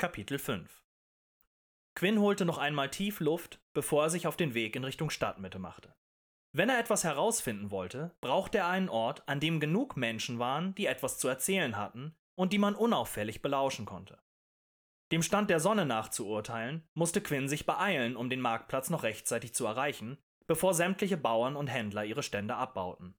Kapitel 5 Quinn holte noch einmal tief Luft, bevor er sich auf den Weg in Richtung Stadtmitte machte. Wenn er etwas herausfinden wollte, brauchte er einen Ort, an dem genug Menschen waren, die etwas zu erzählen hatten und die man unauffällig belauschen konnte. Dem Stand der Sonne nach zu urteilen, musste Quinn sich beeilen, um den Marktplatz noch rechtzeitig zu erreichen, bevor sämtliche Bauern und Händler ihre Stände abbauten.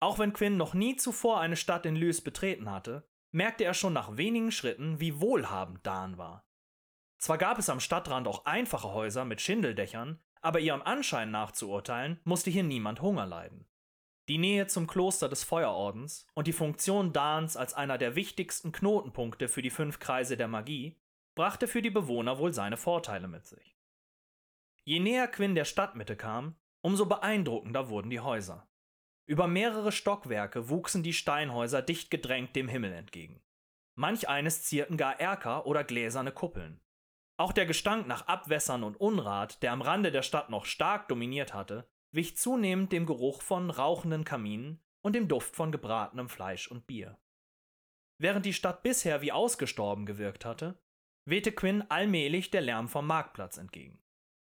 Auch wenn Quinn noch nie zuvor eine Stadt in Lys betreten hatte, merkte er schon nach wenigen Schritten, wie wohlhabend Dan war. Zwar gab es am Stadtrand auch einfache Häuser mit Schindeldächern, aber ihrem Anschein nach zu urteilen, musste hier niemand Hunger leiden. Die Nähe zum Kloster des Feuerordens und die Funktion Dans als einer der wichtigsten Knotenpunkte für die fünf Kreise der Magie brachte für die Bewohner wohl seine Vorteile mit sich. Je näher Quinn der Stadtmitte kam, umso beeindruckender wurden die Häuser. Über mehrere Stockwerke wuchsen die Steinhäuser dicht gedrängt dem Himmel entgegen. Manch eines zierten gar Erker oder gläserne Kuppeln. Auch der Gestank nach Abwässern und Unrat, der am Rande der Stadt noch stark dominiert hatte, wich zunehmend dem Geruch von rauchenden Kaminen und dem Duft von gebratenem Fleisch und Bier. Während die Stadt bisher wie ausgestorben gewirkt hatte, wehte Quinn allmählich der Lärm vom Marktplatz entgegen.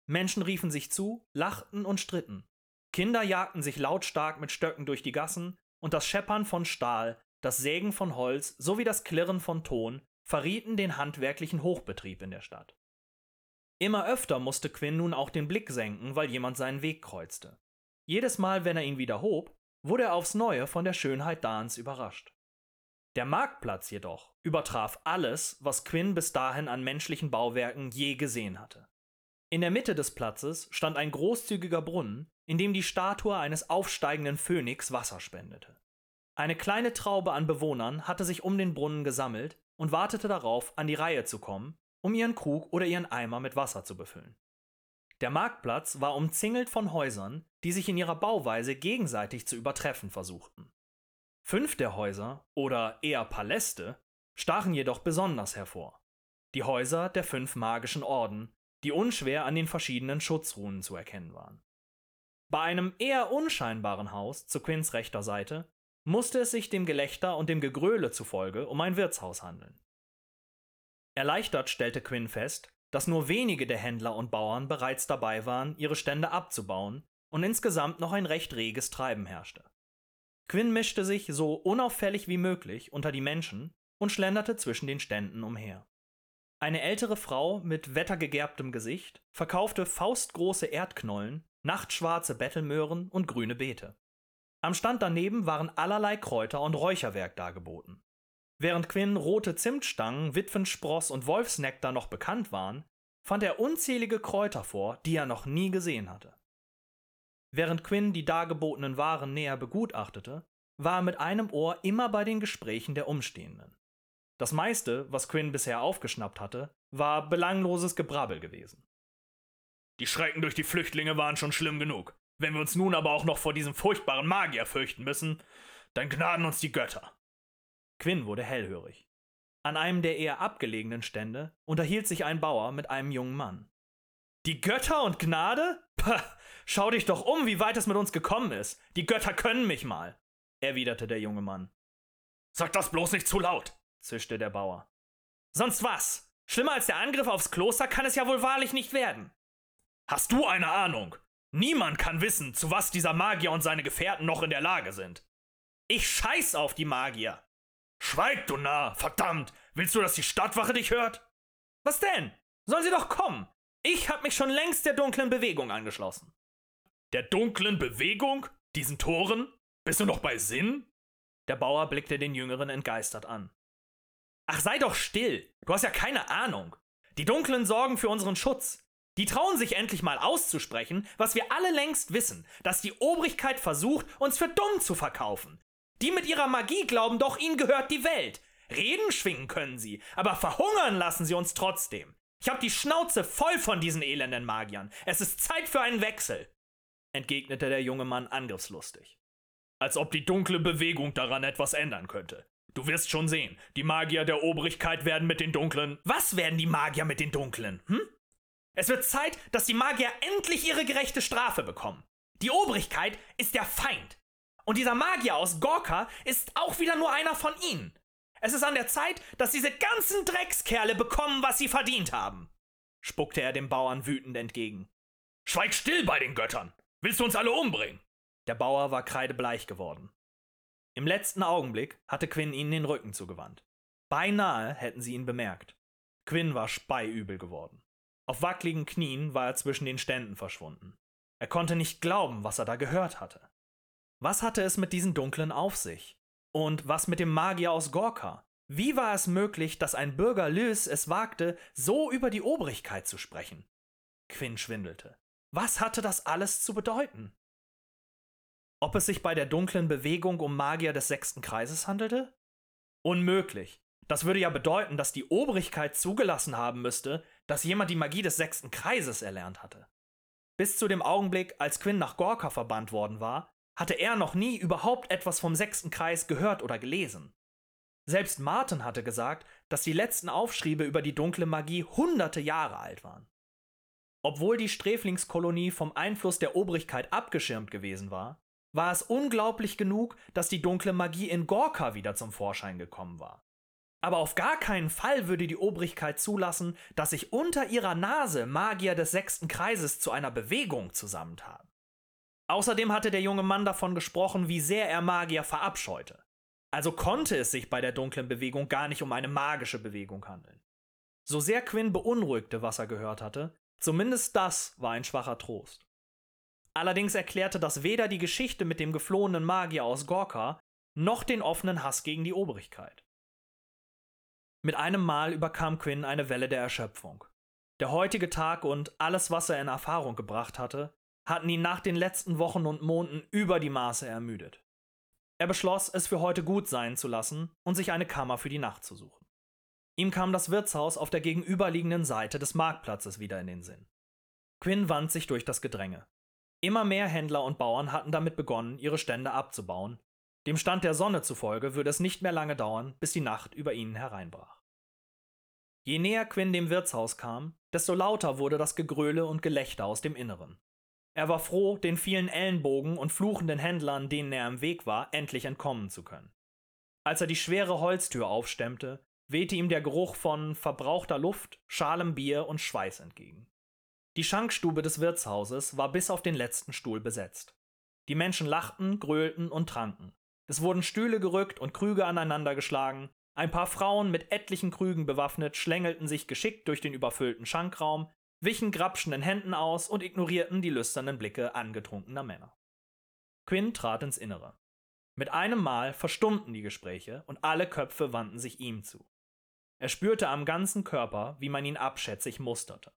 Menschen riefen sich zu, lachten und stritten. Kinder jagten sich lautstark mit Stöcken durch die Gassen, und das Scheppern von Stahl, das Sägen von Holz sowie das Klirren von Ton verrieten den handwerklichen Hochbetrieb in der Stadt. Immer öfter musste Quinn nun auch den Blick senken, weil jemand seinen Weg kreuzte. Jedes Mal, wenn er ihn wieder hob, wurde er aufs Neue von der Schönheit Dans überrascht. Der Marktplatz jedoch übertraf alles, was Quinn bis dahin an menschlichen Bauwerken je gesehen hatte. In der Mitte des Platzes stand ein großzügiger Brunnen, in dem die Statue eines aufsteigenden Phönix Wasser spendete. Eine kleine Traube an Bewohnern hatte sich um den Brunnen gesammelt und wartete darauf, an die Reihe zu kommen, um ihren Krug oder ihren Eimer mit Wasser zu befüllen. Der Marktplatz war umzingelt von Häusern, die sich in ihrer Bauweise gegenseitig zu übertreffen versuchten. Fünf der Häuser, oder eher Paläste, stachen jedoch besonders hervor. Die Häuser der fünf magischen Orden, die unschwer an den verschiedenen Schutzrunen zu erkennen waren. Bei einem eher unscheinbaren Haus zu Quinns rechter Seite musste es sich dem Gelächter und dem Gegröle zufolge um ein Wirtshaus handeln. Erleichtert stellte Quinn fest, dass nur wenige der Händler und Bauern bereits dabei waren, ihre Stände abzubauen und insgesamt noch ein recht reges Treiben herrschte. Quinn mischte sich so unauffällig wie möglich unter die Menschen und schlenderte zwischen den Ständen umher. Eine ältere Frau mit wettergegerbtem Gesicht verkaufte faustgroße Erdknollen, nachtschwarze Bettelmöhren und grüne Beete. Am Stand daneben waren allerlei Kräuter und Räucherwerk dargeboten. Während Quinn rote Zimtstangen, Witwenspross und Wolfsnektar noch bekannt waren, fand er unzählige Kräuter vor, die er noch nie gesehen hatte. Während Quinn die dargebotenen Waren näher begutachtete, war er mit einem Ohr immer bei den Gesprächen der Umstehenden. Das meiste, was Quinn bisher aufgeschnappt hatte, war belangloses Gebrabbel gewesen. Die Schrecken durch die Flüchtlinge waren schon schlimm genug. Wenn wir uns nun aber auch noch vor diesem furchtbaren Magier fürchten müssen, dann gnaden uns die Götter. Quinn wurde hellhörig. An einem der eher abgelegenen Stände unterhielt sich ein Bauer mit einem jungen Mann. Die Götter und Gnade? Pah, schau dich doch um, wie weit es mit uns gekommen ist. Die Götter können mich mal, erwiderte der junge Mann. Sag das bloß nicht zu laut, zischte der Bauer. Sonst was? Schlimmer als der Angriff aufs Kloster kann es ja wohl wahrlich nicht werden. Hast du eine Ahnung? Niemand kann wissen, zu was dieser Magier und seine Gefährten noch in der Lage sind. Ich scheiß auf die Magier. Schweig, du Narr, verdammt! Willst du, dass die Stadtwache dich hört? Was denn? Sollen sie doch kommen! Ich hab mich schon längst der dunklen Bewegung angeschlossen. Der dunklen Bewegung? Diesen Toren? Bist du noch bei Sinn? Der Bauer blickte den Jüngeren entgeistert an. Ach, sei doch still! Du hast ja keine Ahnung. Die Dunklen sorgen für unseren Schutz. Die trauen sich endlich mal auszusprechen, was wir alle längst wissen, dass die Obrigkeit versucht, uns für dumm zu verkaufen. Die mit ihrer Magie glauben doch, ihnen gehört die Welt. Reden schwingen können sie, aber verhungern lassen sie uns trotzdem. Ich hab die Schnauze voll von diesen elenden Magiern. Es ist Zeit für einen Wechsel, entgegnete der junge Mann angriffslustig. Als ob die dunkle Bewegung daran etwas ändern könnte. Du wirst schon sehen, die Magier der Obrigkeit werden mit den Dunklen. Was werden die Magier mit den Dunklen? Hm? Es wird Zeit, dass die Magier endlich ihre gerechte Strafe bekommen. Die Obrigkeit ist der Feind. Und dieser Magier aus Gorka ist auch wieder nur einer von ihnen. Es ist an der Zeit, dass diese ganzen Dreckskerle bekommen, was sie verdient haben, spuckte er dem Bauern wütend entgegen. Schweig still bei den Göttern! Willst du uns alle umbringen? Der Bauer war kreidebleich geworden. Im letzten Augenblick hatte Quinn ihnen den Rücken zugewandt. Beinahe hätten sie ihn bemerkt. Quinn war speiübel geworden. Auf wackligen Knien war er zwischen den Ständen verschwunden. Er konnte nicht glauben, was er da gehört hatte. Was hatte es mit diesen Dunklen auf sich? Und was mit dem Magier aus Gorka? Wie war es möglich, dass ein Bürger Lys es wagte, so über die Obrigkeit zu sprechen? Quinn schwindelte. Was hatte das alles zu bedeuten? Ob es sich bei der dunklen Bewegung um Magier des sechsten Kreises handelte? Unmöglich. Das würde ja bedeuten, dass die Obrigkeit zugelassen haben müsste, dass jemand die Magie des sechsten Kreises erlernt hatte. Bis zu dem Augenblick, als Quinn nach Gorka verbannt worden war, hatte er noch nie überhaupt etwas vom sechsten Kreis gehört oder gelesen. Selbst Martin hatte gesagt, dass die letzten Aufschriebe über die dunkle Magie hunderte Jahre alt waren. Obwohl die Sträflingskolonie vom Einfluss der Obrigkeit abgeschirmt gewesen war, war es unglaublich genug, dass die dunkle Magie in Gorka wieder zum Vorschein gekommen war. Aber auf gar keinen Fall würde die Obrigkeit zulassen, dass sich unter ihrer Nase Magier des sechsten Kreises zu einer Bewegung zusammentaten. Außerdem hatte der junge Mann davon gesprochen, wie sehr er Magier verabscheute. Also konnte es sich bei der dunklen Bewegung gar nicht um eine magische Bewegung handeln. So sehr Quinn beunruhigte, was er gehört hatte, zumindest das war ein schwacher Trost. Allerdings erklärte das weder die Geschichte mit dem geflohenen Magier aus Gorka noch den offenen Hass gegen die Obrigkeit. Mit einem Mal überkam Quinn eine Welle der Erschöpfung. Der heutige Tag und alles, was er in Erfahrung gebracht hatte, hatten ihn nach den letzten Wochen und Monaten über die Maße ermüdet. Er beschloss, es für heute gut sein zu lassen und sich eine Kammer für die Nacht zu suchen. Ihm kam das Wirtshaus auf der gegenüberliegenden Seite des Marktplatzes wieder in den Sinn. Quinn wand sich durch das Gedränge. Immer mehr Händler und Bauern hatten damit begonnen, ihre Stände abzubauen dem Stand der Sonne zufolge würde es nicht mehr lange dauern, bis die Nacht über ihnen hereinbrach. Je näher Quinn dem Wirtshaus kam, desto lauter wurde das Gegröle und Gelächter aus dem Inneren. Er war froh, den vielen Ellenbogen und fluchenden Händlern, denen er im Weg war, endlich entkommen zu können. Als er die schwere Holztür aufstemmte, wehte ihm der Geruch von verbrauchter Luft, schalem Bier und Schweiß entgegen. Die Schankstube des Wirtshauses war bis auf den letzten Stuhl besetzt. Die Menschen lachten, gröhlten und tranken. Es wurden Stühle gerückt und Krüge aneinandergeschlagen. Ein paar Frauen mit etlichen Krügen bewaffnet schlängelten sich geschickt durch den überfüllten Schankraum, wichen grapschenden Händen aus und ignorierten die lüsternen Blicke angetrunkener Männer. Quinn trat ins Innere. Mit einem Mal verstummten die Gespräche und alle Köpfe wandten sich ihm zu. Er spürte am ganzen Körper, wie man ihn abschätzig musterte.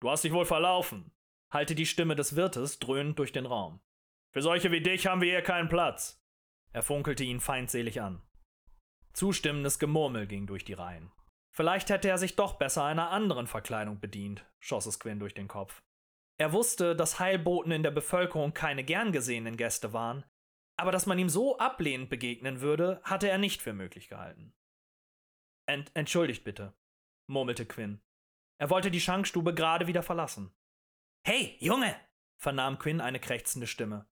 Du hast dich wohl verlaufen, hallte die Stimme des Wirtes dröhnend durch den Raum. Für solche wie dich haben wir hier keinen Platz. Er funkelte ihn feindselig an. Zustimmendes Gemurmel ging durch die Reihen. Vielleicht hätte er sich doch besser einer anderen Verkleidung bedient, schoss es Quinn durch den Kopf. Er wusste, dass Heilboten in der Bevölkerung keine gern gesehenen Gäste waren, aber dass man ihm so ablehnend begegnen würde, hatte er nicht für möglich gehalten. Ent entschuldigt bitte, murmelte Quinn. Er wollte die Schankstube gerade wieder verlassen. Hey, Junge! vernahm Quinn eine krächzende Stimme.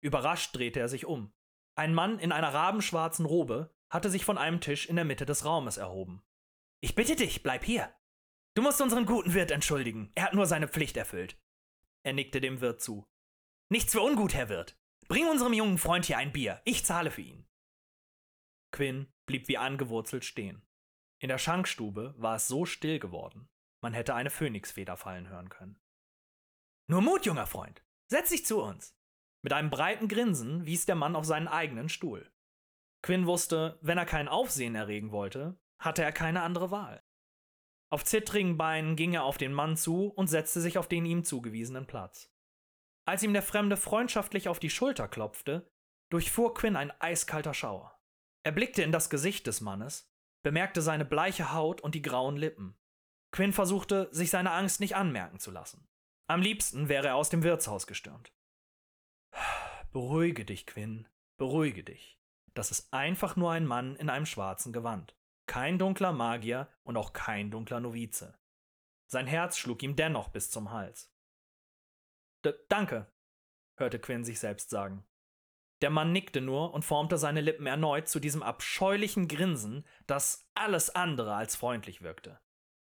Überrascht drehte er sich um. Ein Mann in einer rabenschwarzen Robe hatte sich von einem Tisch in der Mitte des Raumes erhoben. Ich bitte dich, bleib hier. Du musst unseren guten Wirt entschuldigen. Er hat nur seine Pflicht erfüllt. Er nickte dem Wirt zu. Nichts für ungut, Herr Wirt. Bring unserem jungen Freund hier ein Bier. Ich zahle für ihn. Quinn blieb wie angewurzelt stehen. In der Schankstube war es so still geworden, man hätte eine Phönixfeder fallen hören können. Nur Mut, junger Freund. Setz dich zu uns. Mit einem breiten Grinsen wies der Mann auf seinen eigenen Stuhl. Quinn wusste, wenn er kein Aufsehen erregen wollte, hatte er keine andere Wahl. Auf zittrigen Beinen ging er auf den Mann zu und setzte sich auf den ihm zugewiesenen Platz. Als ihm der Fremde freundschaftlich auf die Schulter klopfte, durchfuhr Quinn ein eiskalter Schauer. Er blickte in das Gesicht des Mannes, bemerkte seine bleiche Haut und die grauen Lippen. Quinn versuchte, sich seine Angst nicht anmerken zu lassen. Am liebsten wäre er aus dem Wirtshaus gestürmt. Beruhige dich, Quinn, beruhige dich. Das ist einfach nur ein Mann in einem schwarzen Gewand. Kein dunkler Magier und auch kein dunkler Novize. Sein Herz schlug ihm dennoch bis zum Hals. D danke, hörte Quinn sich selbst sagen. Der Mann nickte nur und formte seine Lippen erneut zu diesem abscheulichen Grinsen, das alles andere als freundlich wirkte.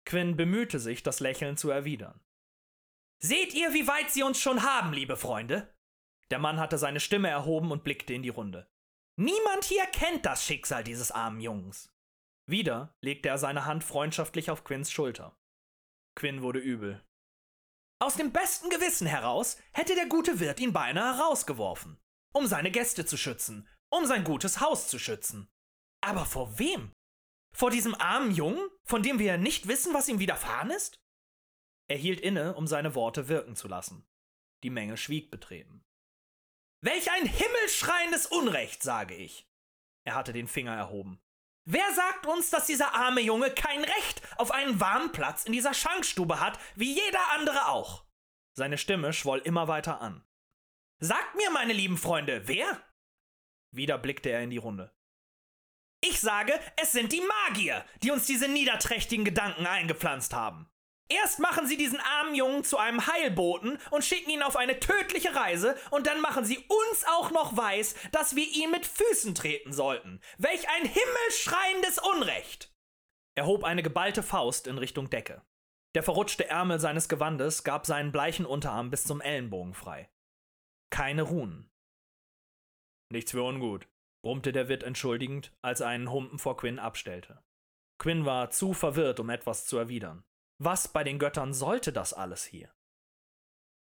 Quinn bemühte sich, das Lächeln zu erwidern. Seht ihr, wie weit sie uns schon haben, liebe Freunde? Der Mann hatte seine Stimme erhoben und blickte in die Runde. Niemand hier kennt das Schicksal dieses armen Jungs. Wieder legte er seine Hand freundschaftlich auf Quinns Schulter. Quinn wurde übel. Aus dem besten Gewissen heraus hätte der gute Wirt ihn beinahe herausgeworfen, um seine Gäste zu schützen, um sein gutes Haus zu schützen. Aber vor wem? Vor diesem armen Jungen, von dem wir nicht wissen, was ihm widerfahren ist? Er hielt inne, um seine Worte wirken zu lassen. Die Menge schwieg betreten. Welch ein himmelschreiendes Unrecht, sage ich. Er hatte den Finger erhoben. Wer sagt uns, dass dieser arme Junge kein Recht auf einen warmen Platz in dieser Schankstube hat, wie jeder andere auch? Seine Stimme schwoll immer weiter an. Sagt mir, meine lieben Freunde, wer? Wieder blickte er in die Runde. Ich sage, es sind die Magier, die uns diese niederträchtigen Gedanken eingepflanzt haben. Erst machen sie diesen armen Jungen zu einem Heilboten und schicken ihn auf eine tödliche Reise, und dann machen sie uns auch noch weiß, dass wir ihn mit Füßen treten sollten. Welch ein himmelschreiendes Unrecht! Er hob eine geballte Faust in Richtung Decke. Der verrutschte Ärmel seines Gewandes gab seinen bleichen Unterarm bis zum Ellenbogen frei. Keine Runen. Nichts für ungut, brummte der Wirt entschuldigend, als er einen Humpen vor Quinn abstellte. Quinn war zu verwirrt, um etwas zu erwidern. Was bei den Göttern sollte das alles hier?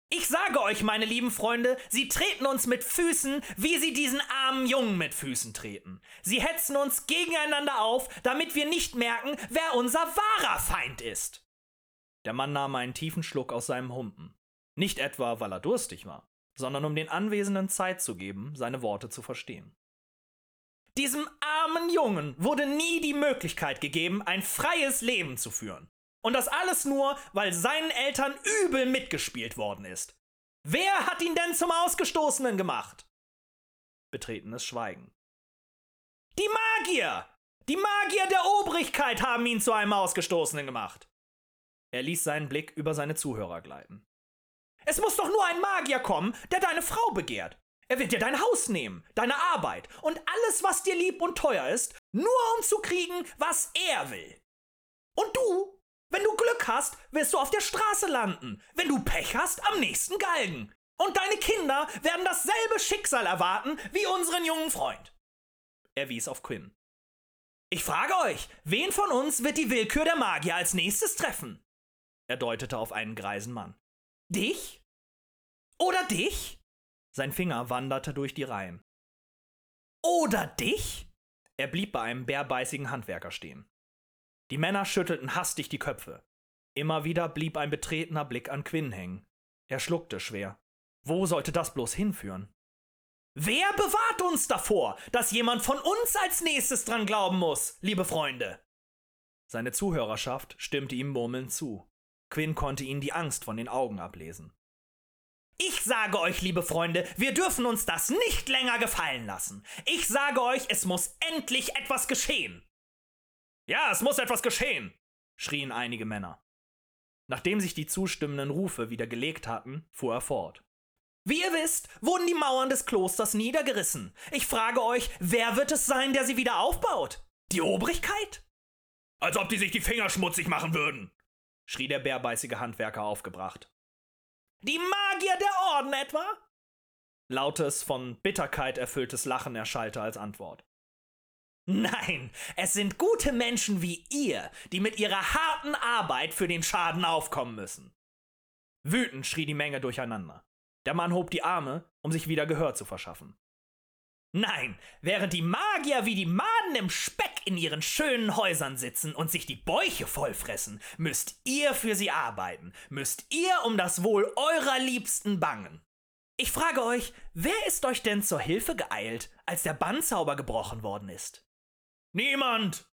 Ich sage euch, meine lieben Freunde, sie treten uns mit Füßen, wie sie diesen armen Jungen mit Füßen treten. Sie hetzen uns gegeneinander auf, damit wir nicht merken, wer unser wahrer Feind ist. Der Mann nahm einen tiefen Schluck aus seinem Humpen. Nicht etwa, weil er durstig war, sondern um den Anwesenden Zeit zu geben, seine Worte zu verstehen. Diesem armen Jungen wurde nie die Möglichkeit gegeben, ein freies Leben zu führen. Und das alles nur, weil seinen Eltern übel mitgespielt worden ist. Wer hat ihn denn zum Ausgestoßenen gemacht? Betretenes Schweigen. Die Magier! Die Magier der Obrigkeit haben ihn zu einem Ausgestoßenen gemacht. Er ließ seinen Blick über seine Zuhörer gleiten. Es muss doch nur ein Magier kommen, der deine Frau begehrt. Er wird dir dein Haus nehmen, deine Arbeit und alles, was dir lieb und teuer ist, nur um zu kriegen, was er will. Und du wenn du Glück hast, wirst du auf der Straße landen. Wenn du Pech hast, am nächsten Galgen. Und deine Kinder werden dasselbe Schicksal erwarten wie unseren jungen Freund. Er wies auf Quinn. Ich frage euch, wen von uns wird die Willkür der Magier als nächstes treffen? Er deutete auf einen greisen Mann. Dich? Oder dich? Sein Finger wanderte durch die Reihen. Oder dich? Er blieb bei einem bärbeißigen Handwerker stehen. Die Männer schüttelten hastig die Köpfe. Immer wieder blieb ein betretener Blick an Quinn hängen. Er schluckte schwer. Wo sollte das bloß hinführen? Wer bewahrt uns davor, dass jemand von uns als nächstes dran glauben muss, liebe Freunde? Seine Zuhörerschaft stimmte ihm murmelnd zu. Quinn konnte ihnen die Angst von den Augen ablesen. Ich sage euch, liebe Freunde, wir dürfen uns das nicht länger gefallen lassen. Ich sage euch, es muss endlich etwas geschehen. Ja, es muss etwas geschehen, schrien einige Männer. Nachdem sich die zustimmenden Rufe wieder gelegt hatten, fuhr er fort. Wie ihr wisst, wurden die Mauern des Klosters niedergerissen. Ich frage euch, wer wird es sein, der sie wieder aufbaut? Die Obrigkeit? Als ob die sich die Finger schmutzig machen würden, schrie der bärbeißige Handwerker aufgebracht. Die Magier der Orden etwa? Lautes, von Bitterkeit erfülltes Lachen erschallte als Antwort. Nein, es sind gute Menschen wie ihr, die mit ihrer harten Arbeit für den Schaden aufkommen müssen. Wütend schrie die Menge durcheinander. Der Mann hob die Arme, um sich wieder Gehör zu verschaffen. Nein, während die Magier wie die Maden im Speck in ihren schönen Häusern sitzen und sich die Bäuche vollfressen, müsst ihr für sie arbeiten, müsst ihr um das Wohl eurer Liebsten bangen. Ich frage euch, wer ist euch denn zur Hilfe geeilt, als der Bannzauber gebrochen worden ist? Niemand!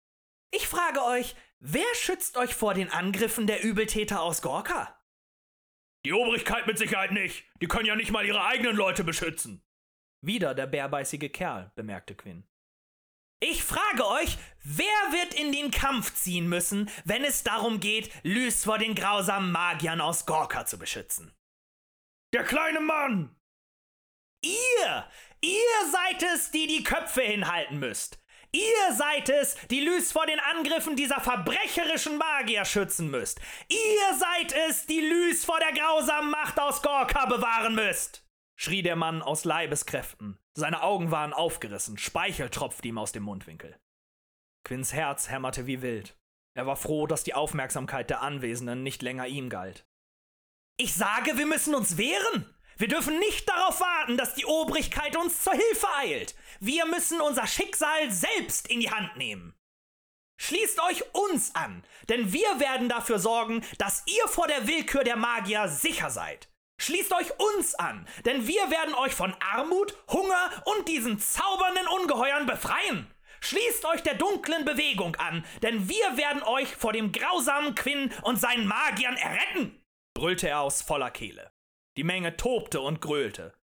Ich frage euch, wer schützt euch vor den Angriffen der Übeltäter aus Gorka? Die Obrigkeit mit Sicherheit nicht. Die können ja nicht mal ihre eigenen Leute beschützen. Wieder der bärbeißige Kerl, bemerkte Quinn. Ich frage euch, wer wird in den Kampf ziehen müssen, wenn es darum geht, Lys vor den grausamen Magiern aus Gorka zu beschützen? Der kleine Mann! Ihr! Ihr seid es, die die Köpfe hinhalten müsst! Ihr seid es, die Lys vor den Angriffen dieser verbrecherischen Magier schützen müsst! Ihr seid es, die Lys vor der grausamen Macht aus Gorka bewahren müsst! schrie der Mann aus Leibeskräften. Seine Augen waren aufgerissen, Speichel tropfte ihm aus dem Mundwinkel. Quinns Herz hämmerte wie wild. Er war froh, dass die Aufmerksamkeit der Anwesenden nicht länger ihm galt. Ich sage, wir müssen uns wehren! Wir dürfen nicht darauf warten, dass die Obrigkeit uns zur Hilfe eilt. Wir müssen unser Schicksal selbst in die Hand nehmen. Schließt euch uns an, denn wir werden dafür sorgen, dass ihr vor der Willkür der Magier sicher seid. Schließt euch uns an, denn wir werden euch von Armut, Hunger und diesen zaubernden Ungeheuern befreien. Schließt euch der dunklen Bewegung an, denn wir werden euch vor dem grausamen Quinn und seinen Magiern erretten, brüllte er aus voller Kehle. Die Menge tobte und gröhlte.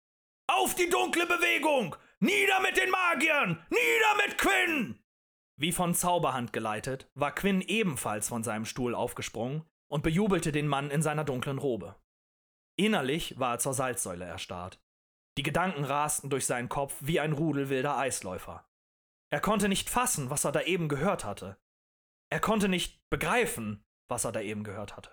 Auf die dunkle Bewegung! Nieder mit den Magiern! Nieder mit Quinn! Wie von Zauberhand geleitet, war Quinn ebenfalls von seinem Stuhl aufgesprungen und bejubelte den Mann in seiner dunklen Robe. Innerlich war er zur Salzsäule erstarrt. Die Gedanken rasten durch seinen Kopf wie ein Rudel wilder Eisläufer. Er konnte nicht fassen, was er da eben gehört hatte. Er konnte nicht begreifen, was er da eben gehört hatte.